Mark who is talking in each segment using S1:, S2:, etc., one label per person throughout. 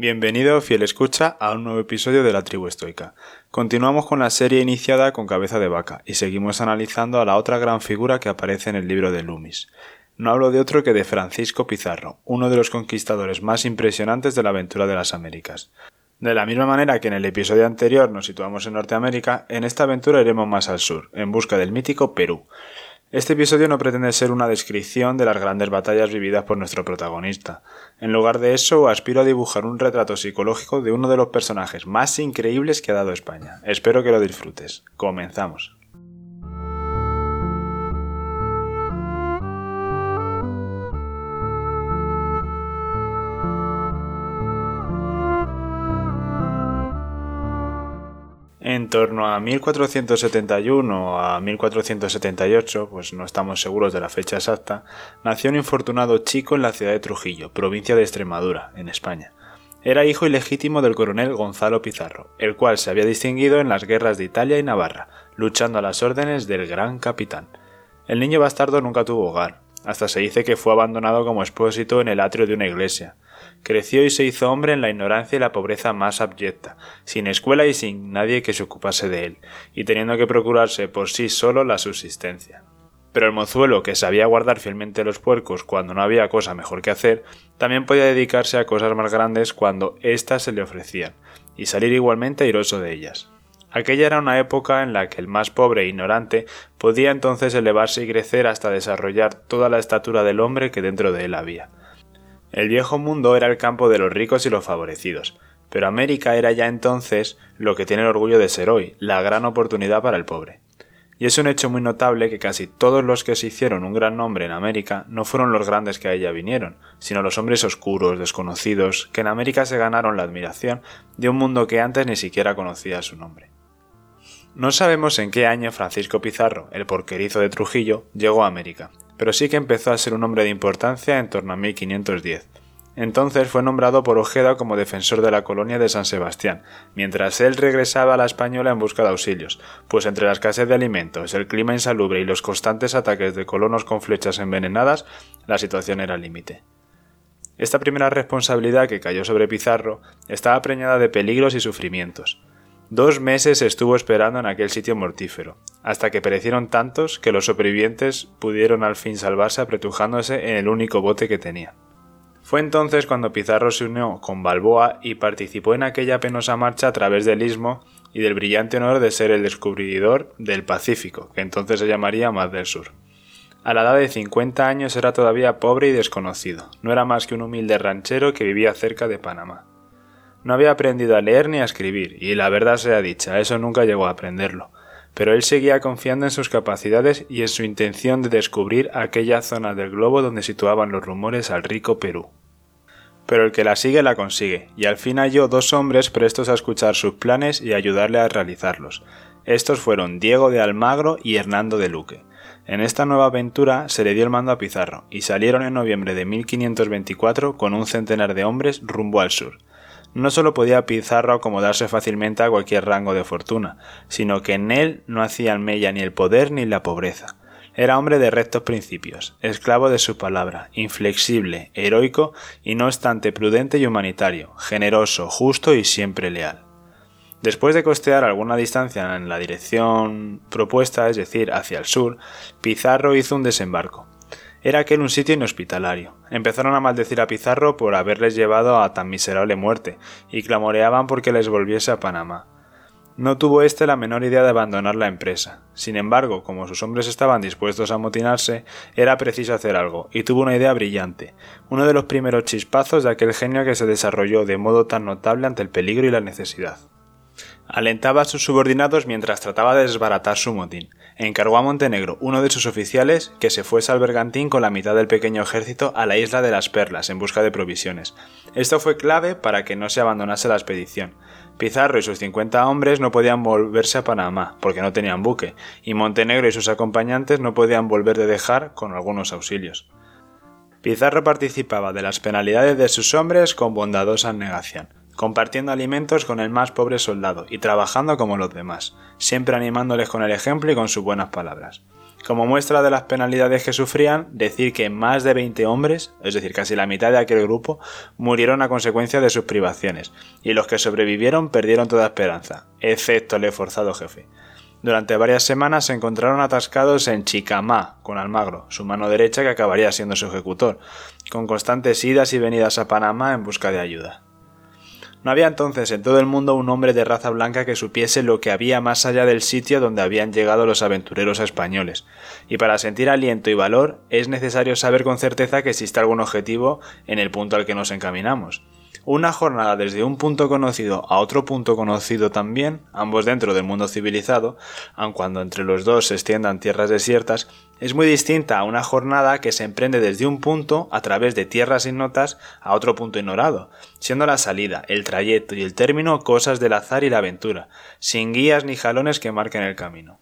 S1: Bienvenido, fiel escucha, a un nuevo episodio de la tribu estoica. Continuamos con la serie iniciada con cabeza de vaca y seguimos analizando a la otra gran figura que aparece en el libro de Loomis. No hablo de otro que de Francisco Pizarro, uno de los conquistadores más impresionantes de la aventura de las Américas. De la misma manera que en el episodio anterior nos situamos en Norteamérica, en esta aventura iremos más al sur, en busca del mítico Perú. Este episodio no pretende ser una descripción de las grandes batallas vividas por nuestro protagonista. En lugar de eso, aspiro a dibujar un retrato psicológico de uno de los personajes más increíbles que ha dado España. Espero que lo disfrutes. Comenzamos. Torno a 1471 a 1478, pues no estamos seguros de la fecha exacta, nació un infortunado chico en la ciudad de Trujillo, provincia de Extremadura, en España. Era hijo ilegítimo del coronel Gonzalo Pizarro, el cual se había distinguido en las guerras de Italia y Navarra, luchando a las órdenes del gran capitán. El niño bastardo nunca tuvo hogar, hasta se dice que fue abandonado como expósito en el atrio de una iglesia. Creció y se hizo hombre en la ignorancia y la pobreza más abyecta, sin escuela y sin nadie que se ocupase de él, y teniendo que procurarse por sí solo la subsistencia. Pero el mozuelo, que sabía guardar fielmente los puercos cuando no había cosa mejor que hacer, también podía dedicarse a cosas más grandes cuando éstas se le ofrecían, y salir igualmente airoso de ellas. Aquella era una época en la que el más pobre e ignorante podía entonces elevarse y crecer hasta desarrollar toda la estatura del hombre que dentro de él había. El viejo mundo era el campo de los ricos y los favorecidos, pero América era ya entonces lo que tiene el orgullo de ser hoy, la gran oportunidad para el pobre. Y es un hecho muy notable que casi todos los que se hicieron un gran nombre en América no fueron los grandes que a ella vinieron, sino los hombres oscuros, desconocidos, que en América se ganaron la admiración de un mundo que antes ni siquiera conocía su nombre. No sabemos en qué año Francisco Pizarro, el porquerizo de Trujillo, llegó a América, pero sí que empezó a ser un hombre de importancia en torno a 1510. Entonces fue nombrado por Ojeda como defensor de la colonia de San Sebastián, mientras él regresaba a la española en busca de auxilios, pues entre la escasez de alimentos, el clima insalubre y los constantes ataques de colonos con flechas envenenadas, la situación era límite. Esta primera responsabilidad que cayó sobre Pizarro estaba preñada de peligros y sufrimientos. Dos meses estuvo esperando en aquel sitio mortífero, hasta que perecieron tantos que los sobrevivientes pudieron al fin salvarse apretujándose en el único bote que tenía. Fue entonces cuando Pizarro se unió con Balboa y participó en aquella penosa marcha a través del istmo y del brillante honor de ser el descubridor del Pacífico, que entonces se llamaría Mar del Sur. A la edad de 50 años era todavía pobre y desconocido, no era más que un humilde ranchero que vivía cerca de Panamá. No había aprendido a leer ni a escribir, y la verdad sea dicha, eso nunca llegó a aprenderlo. Pero él seguía confiando en sus capacidades y en su intención de descubrir aquella zona del globo donde situaban los rumores al rico Perú. Pero el que la sigue la consigue, y al fin halló dos hombres prestos a escuchar sus planes y ayudarle a realizarlos. Estos fueron Diego de Almagro y Hernando de Luque. En esta nueva aventura se le dio el mando a Pizarro, y salieron en noviembre de 1524 con un centenar de hombres rumbo al sur no solo podía Pizarro acomodarse fácilmente a cualquier rango de fortuna, sino que en él no hacían mella ni el poder ni la pobreza. Era hombre de rectos principios, esclavo de su palabra, inflexible, heroico y no obstante prudente y humanitario, generoso, justo y siempre leal. Después de costear alguna distancia en la dirección propuesta, es decir, hacia el sur, Pizarro hizo un desembarco. Era aquel un sitio inhospitalario. Empezaron a maldecir a Pizarro por haberles llevado a tan miserable muerte, y clamoreaban porque les volviese a Panamá. No tuvo éste la menor idea de abandonar la empresa. Sin embargo, como sus hombres estaban dispuestos a amotinarse, era preciso hacer algo, y tuvo una idea brillante, uno de los primeros chispazos de aquel genio que se desarrolló de modo tan notable ante el peligro y la necesidad. Alentaba a sus subordinados mientras trataba de desbaratar su motín. Encargó a Montenegro, uno de sus oficiales, que se fuese al bergantín con la mitad del pequeño ejército a la isla de las Perlas en busca de provisiones. Esto fue clave para que no se abandonase la expedición. Pizarro y sus 50 hombres no podían volverse a Panamá, porque no tenían buque, y Montenegro y sus acompañantes no podían volver de dejar con algunos auxilios. Pizarro participaba de las penalidades de sus hombres con bondadosa negación compartiendo alimentos con el más pobre soldado y trabajando como los demás, siempre animándoles con el ejemplo y con sus buenas palabras. Como muestra de las penalidades que sufrían, decir que más de 20 hombres, es decir, casi la mitad de aquel grupo, murieron a consecuencia de sus privaciones, y los que sobrevivieron perdieron toda esperanza, excepto el esforzado jefe. Durante varias semanas se encontraron atascados en Chicamá, con Almagro, su mano derecha que acabaría siendo su ejecutor, con constantes idas y venidas a Panamá en busca de ayuda. No había entonces en todo el mundo un hombre de raza blanca que supiese lo que había más allá del sitio donde habían llegado los aventureros españoles, y para sentir aliento y valor es necesario saber con certeza que existe algún objetivo en el punto al que nos encaminamos, una jornada desde un punto conocido a otro punto conocido también, ambos dentro del mundo civilizado, aun cuando entre los dos se extiendan tierras desiertas, es muy distinta a una jornada que se emprende desde un punto a través de tierras ignotas a otro punto ignorado, siendo la salida, el trayecto y el término cosas del azar y la aventura, sin guías ni jalones que marquen el camino.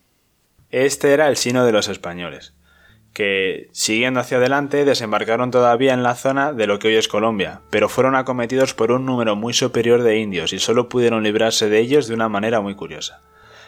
S1: Este era el sino de los españoles que, siguiendo hacia adelante, desembarcaron todavía en la zona de lo que hoy es Colombia, pero fueron acometidos por un número muy superior de indios y solo pudieron librarse de ellos de una manera muy curiosa.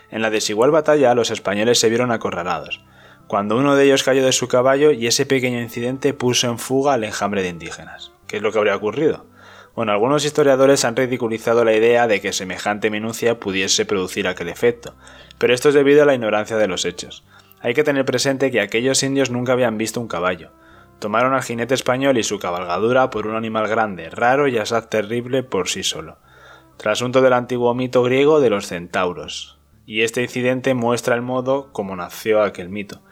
S1: En la desigual batalla los españoles se vieron acorralados, cuando uno de ellos cayó de su caballo y ese pequeño incidente puso en fuga al enjambre de indígenas. ¿Qué es lo que habría ocurrido? Bueno, algunos historiadores han ridiculizado la idea de que semejante minucia pudiese producir aquel efecto, pero esto es debido a la ignorancia de los hechos. Hay que tener presente que aquellos indios nunca habían visto un caballo. Tomaron al jinete español y su cabalgadura por un animal grande, raro y asaz terrible por sí solo. Trasunto del antiguo mito griego de los centauros. Y este incidente muestra el modo como nació aquel mito.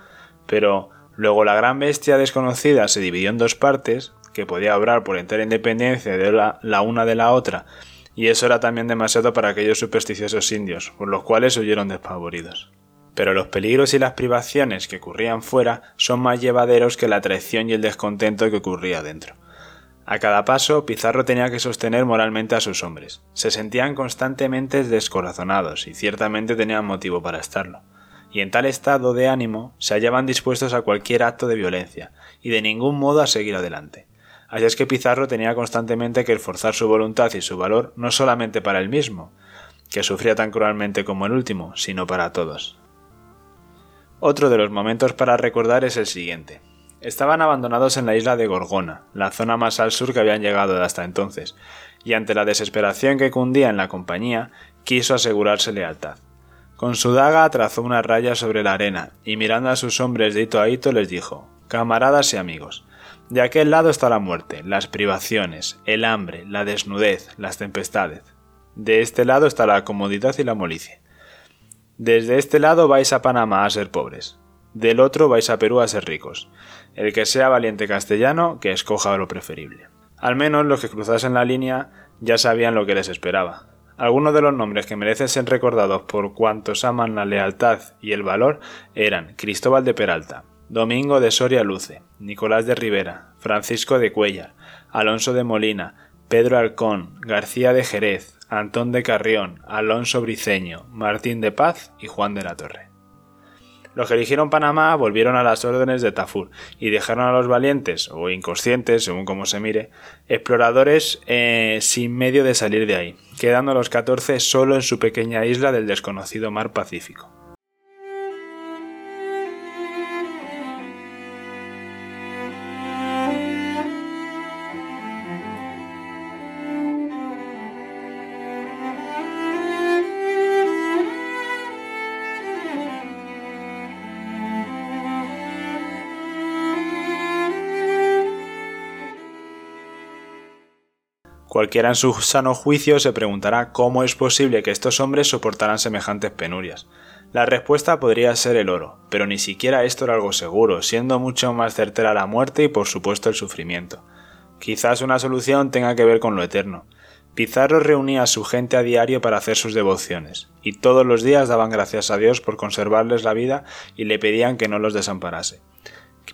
S1: Pero luego la gran bestia desconocida se dividió en dos partes, que podía obrar por entera independencia de la, la una de la otra, y eso era también demasiado para aquellos supersticiosos indios, por los cuales huyeron despavoridos pero los peligros y las privaciones que ocurrían fuera son más llevaderos que la traición y el descontento que ocurría dentro. A cada paso, Pizarro tenía que sostener moralmente a sus hombres. Se sentían constantemente descorazonados y ciertamente tenían motivo para estarlo. Y en tal estado de ánimo se hallaban dispuestos a cualquier acto de violencia y de ningún modo a seguir adelante. Así es que Pizarro tenía constantemente que esforzar su voluntad y su valor no solamente para él mismo, que sufría tan cruelmente como el último, sino para todos. Otro de los momentos para recordar es el siguiente. Estaban abandonados en la isla de Gorgona, la zona más al sur que habían llegado hasta entonces, y ante la desesperación que cundía en la compañía, quiso asegurarse lealtad. Con su daga trazó una raya sobre la arena, y mirando a sus hombres de hito a hito les dijo Camaradas y amigos, de aquel lado está la muerte, las privaciones, el hambre, la desnudez, las tempestades. De este lado está la comodidad y la molicie. Desde este lado vais a Panamá a ser pobres, del otro vais a Perú a ser ricos. El que sea valiente castellano, que escoja lo preferible. Al menos los que cruzasen la línea ya sabían lo que les esperaba. Algunos de los nombres que merecen ser recordados por cuantos aman la lealtad y el valor eran Cristóbal de Peralta, Domingo de Soria Luce, Nicolás de Rivera, Francisco de Cuellar, Alonso de Molina, Pedro Alcón, García de Jerez, Antón de Carrión, Alonso Briceño, Martín de Paz y Juan de la Torre. Los que eligieron Panamá volvieron a las órdenes de Tafur y dejaron a los valientes, o inconscientes, según como se mire, exploradores eh, sin medio de salir de ahí, quedando los 14 solo en su pequeña isla del desconocido mar Pacífico. Cualquiera en su sano juicio se preguntará cómo es posible que estos hombres soportaran semejantes penurias. La respuesta podría ser el oro, pero ni siquiera esto era algo seguro, siendo mucho más certera la muerte y por supuesto el sufrimiento. Quizás una solución tenga que ver con lo eterno. Pizarro reunía a su gente a diario para hacer sus devociones, y todos los días daban gracias a Dios por conservarles la vida y le pedían que no los desamparase.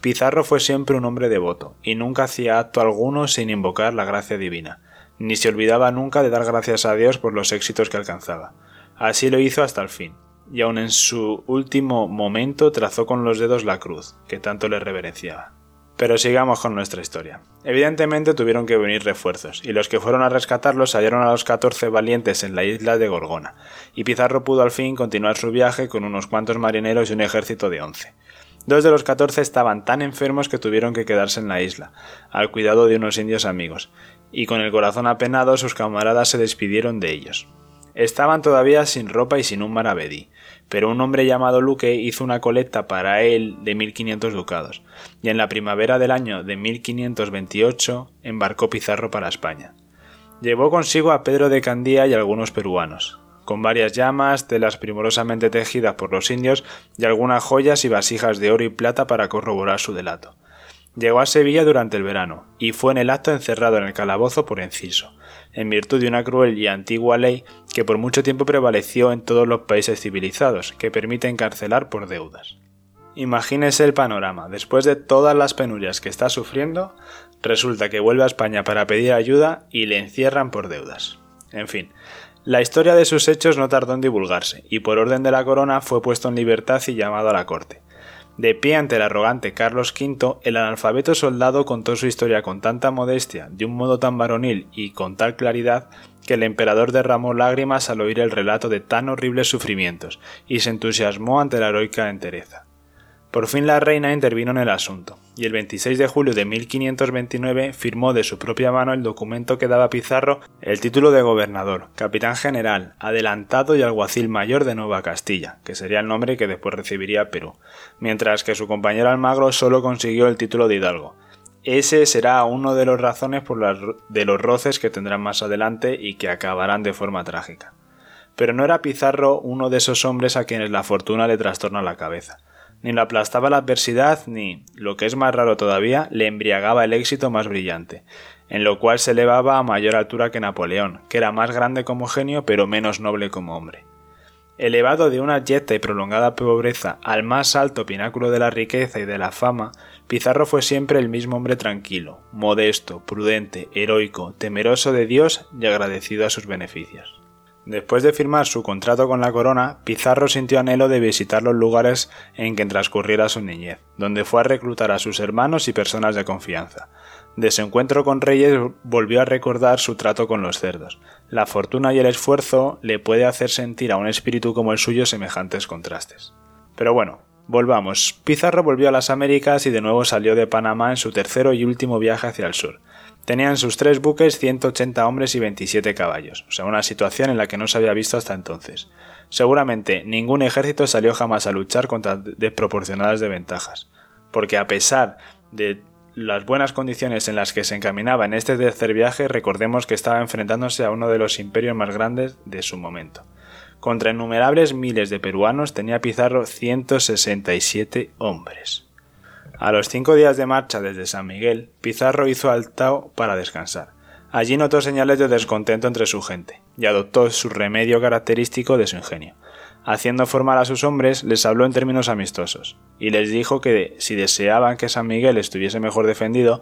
S1: Pizarro fue siempre un hombre devoto, y nunca hacía acto alguno sin invocar la gracia divina ni se olvidaba nunca de dar gracias a Dios por los éxitos que alcanzaba. Así lo hizo hasta el fin, y aun en su último momento trazó con los dedos la cruz, que tanto le reverenciaba. Pero sigamos con nuestra historia. Evidentemente tuvieron que venir refuerzos, y los que fueron a rescatarlos hallaron a los catorce valientes en la isla de Gorgona, y Pizarro pudo al fin continuar su viaje con unos cuantos marineros y un ejército de once. Dos de los catorce estaban tan enfermos que tuvieron que quedarse en la isla, al cuidado de unos indios amigos, y con el corazón apenado sus camaradas se despidieron de ellos. Estaban todavía sin ropa y sin un maravedí, pero un hombre llamado Luque hizo una colecta para él de 1500 ducados, y en la primavera del año de 1528 embarcó Pizarro para España. Llevó consigo a Pedro de Candía y algunos peruanos, con varias llamas, telas primorosamente tejidas por los indios y algunas joyas y vasijas de oro y plata para corroborar su delato. Llegó a Sevilla durante el verano, y fue en el acto encerrado en el calabozo por enciso, en virtud de una cruel y antigua ley que por mucho tiempo prevaleció en todos los países civilizados, que permite encarcelar por deudas. Imagínese el panorama. Después de todas las penurias que está sufriendo, resulta que vuelve a España para pedir ayuda y le encierran por deudas. En fin, la historia de sus hechos no tardó en divulgarse, y por orden de la corona fue puesto en libertad y llamado a la corte. De pie ante el arrogante Carlos V, el analfabeto soldado contó su historia con tanta modestia, de un modo tan varonil y con tal claridad, que el emperador derramó lágrimas al oír el relato de tan horribles sufrimientos, y se entusiasmó ante la heroica entereza. Por fin la reina intervino en el asunto, y el 26 de julio de 1529 firmó de su propia mano el documento que daba a Pizarro el título de gobernador, capitán general, adelantado y alguacil mayor de Nueva Castilla, que sería el nombre que después recibiría Perú, mientras que su compañero Almagro solo consiguió el título de hidalgo. Ese será uno de las razones por de los roces que tendrán más adelante y que acabarán de forma trágica. Pero no era Pizarro uno de esos hombres a quienes la fortuna le trastorna la cabeza ni lo aplastaba la adversidad, ni, lo que es más raro todavía, le embriagaba el éxito más brillante, en lo cual se elevaba a mayor altura que Napoleón, que era más grande como genio pero menos noble como hombre. Elevado de una yeta y prolongada pobreza al más alto pináculo de la riqueza y de la fama, Pizarro fue siempre el mismo hombre tranquilo, modesto, prudente, heroico, temeroso de Dios y agradecido a sus beneficios. Después de firmar su contrato con la corona, Pizarro sintió anhelo de visitar los lugares en que transcurriera su niñez, donde fue a reclutar a sus hermanos y personas de confianza. De su encuentro con Reyes volvió a recordar su trato con los cerdos. La fortuna y el esfuerzo le puede hacer sentir a un espíritu como el suyo semejantes contrastes. Pero bueno, volvamos. Pizarro volvió a las Américas y de nuevo salió de Panamá en su tercero y último viaje hacia el sur. Tenían sus tres buques 180 hombres y 27 caballos, o sea, una situación en la que no se había visto hasta entonces. Seguramente ningún ejército salió jamás a luchar contra desproporcionadas desventajas, porque a pesar de las buenas condiciones en las que se encaminaba en este tercer viaje, recordemos que estaba enfrentándose a uno de los imperios más grandes de su momento. Contra innumerables miles de peruanos tenía Pizarro 167 hombres. A los cinco días de marcha desde San Miguel, Pizarro hizo altao para descansar. Allí notó señales de descontento entre su gente, y adoptó su remedio característico de su ingenio. Haciendo formar a sus hombres, les habló en términos amistosos, y les dijo que si deseaban que San Miguel estuviese mejor defendido,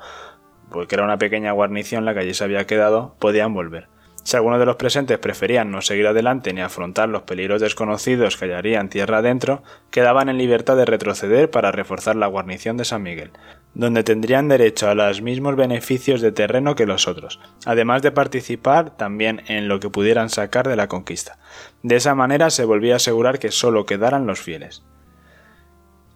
S1: porque era una pequeña guarnición la que allí se había quedado, podían volver. Si algunos de los presentes preferían no seguir adelante ni afrontar los peligros desconocidos que hallarían tierra adentro, quedaban en libertad de retroceder para reforzar la guarnición de San Miguel, donde tendrían derecho a los mismos beneficios de terreno que los otros, además de participar también en lo que pudieran sacar de la conquista. De esa manera se volvía a asegurar que solo quedaran los fieles.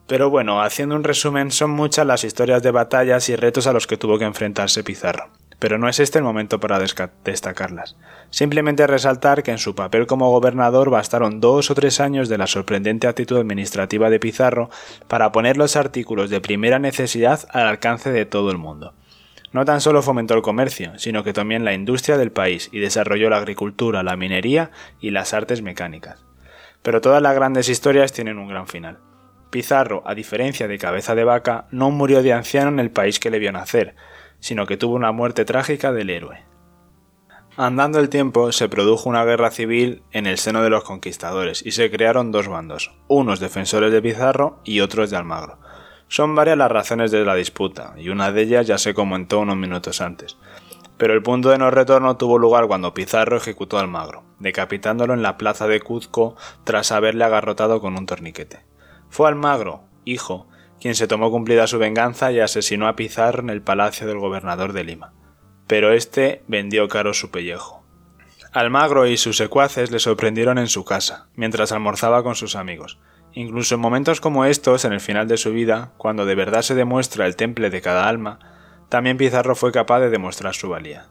S1: Pero bueno, haciendo un resumen, son muchas las historias de batallas y retos a los que tuvo que enfrentarse Pizarro pero no es este el momento para destacarlas. Simplemente resaltar que en su papel como gobernador bastaron dos o tres años de la sorprendente actitud administrativa de Pizarro para poner los artículos de primera necesidad al alcance de todo el mundo. No tan solo fomentó el comercio, sino que también la industria del país y desarrolló la agricultura, la minería y las artes mecánicas. Pero todas las grandes historias tienen un gran final. Pizarro, a diferencia de Cabeza de Vaca, no murió de anciano en el país que le vio nacer, sino que tuvo una muerte trágica del héroe. Andando el tiempo, se produjo una guerra civil en el seno de los conquistadores y se crearon dos bandos, unos defensores de Pizarro y otros de Almagro. Son varias las razones de la disputa, y una de ellas ya se comentó unos minutos antes. Pero el punto de no retorno tuvo lugar cuando Pizarro ejecutó a Almagro, decapitándolo en la plaza de Cuzco tras haberle agarrotado con un torniquete. Fue Almagro, hijo, quien se tomó cumplida su venganza y asesinó a Pizarro en el palacio del gobernador de Lima. Pero éste vendió caro su pellejo. Almagro y sus secuaces le sorprendieron en su casa, mientras almorzaba con sus amigos, Incluso en momentos como estos, en el final de su vida, cuando de verdad se demuestra el temple de cada alma, también Pizarro fue capaz de demostrar su valía.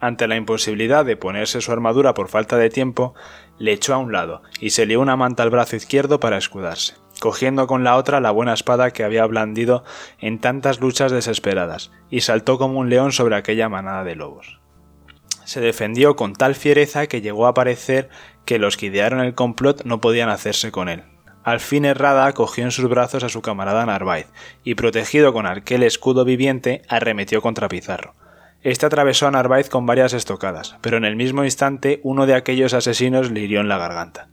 S1: Ante la imposibilidad de ponerse su armadura por falta de tiempo, le echó a un lado y se lió una manta al brazo izquierdo para escudarse, cogiendo con la otra la buena espada que había blandido en tantas luchas desesperadas, y saltó como un león sobre aquella manada de lobos. Se defendió con tal fiereza que llegó a parecer que los que idearon el complot no podían hacerse con él. Al fin Herrada cogió en sus brazos a su camarada Narváez y, protegido con aquel escudo viviente, arremetió contra Pizarro. Este atravesó a Narváez con varias estocadas, pero en el mismo instante uno de aquellos asesinos le hirió en la garganta.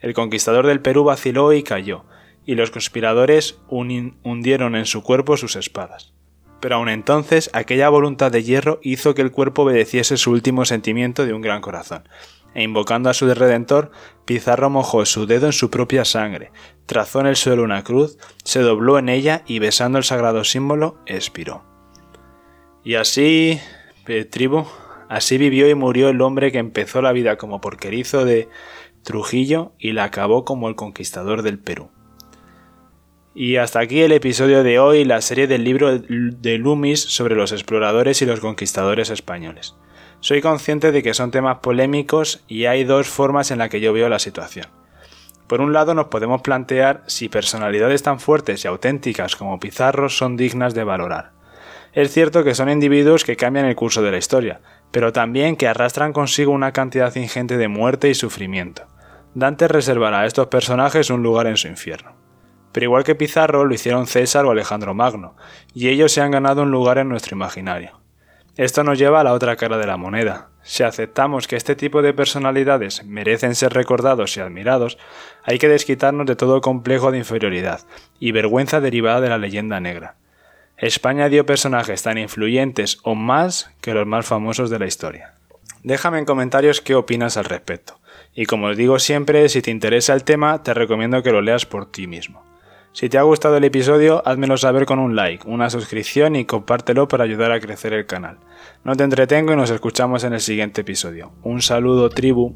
S1: El conquistador del Perú vaciló y cayó, y los conspiradores hundieron en su cuerpo sus espadas. Pero aun entonces aquella voluntad de hierro hizo que el cuerpo obedeciese su último sentimiento de un gran corazón, e invocando a su Redentor, Pizarro mojó su dedo en su propia sangre, trazó en el suelo una cruz, se dobló en ella y besando el sagrado símbolo, expiró. Y así, tribu, así vivió y murió el hombre que empezó la vida como porquerizo de Trujillo y la acabó como el conquistador del Perú. Y hasta aquí el episodio de hoy, la serie del libro de Loomis sobre los exploradores y los conquistadores españoles. Soy consciente de que son temas polémicos y hay dos formas en las que yo veo la situación. Por un lado nos podemos plantear si personalidades tan fuertes y auténticas como Pizarro son dignas de valorar. Es cierto que son individuos que cambian el curso de la historia, pero también que arrastran consigo una cantidad ingente de muerte y sufrimiento. Dante reservará a estos personajes un lugar en su infierno. Pero igual que Pizarro lo hicieron César o Alejandro Magno, y ellos se han ganado un lugar en nuestro imaginario. Esto nos lleva a la otra cara de la moneda. Si aceptamos que este tipo de personalidades merecen ser recordados y admirados, hay que desquitarnos de todo complejo de inferioridad y vergüenza derivada de la leyenda negra. España dio personajes tan influyentes o más que los más famosos de la historia. Déjame en comentarios qué opinas al respecto. Y como os digo siempre, si te interesa el tema, te recomiendo que lo leas por ti mismo. Si te ha gustado el episodio, házmelo saber con un like, una suscripción y compártelo para ayudar a crecer el canal. No te entretengo y nos escuchamos en el siguiente episodio. Un saludo tribu.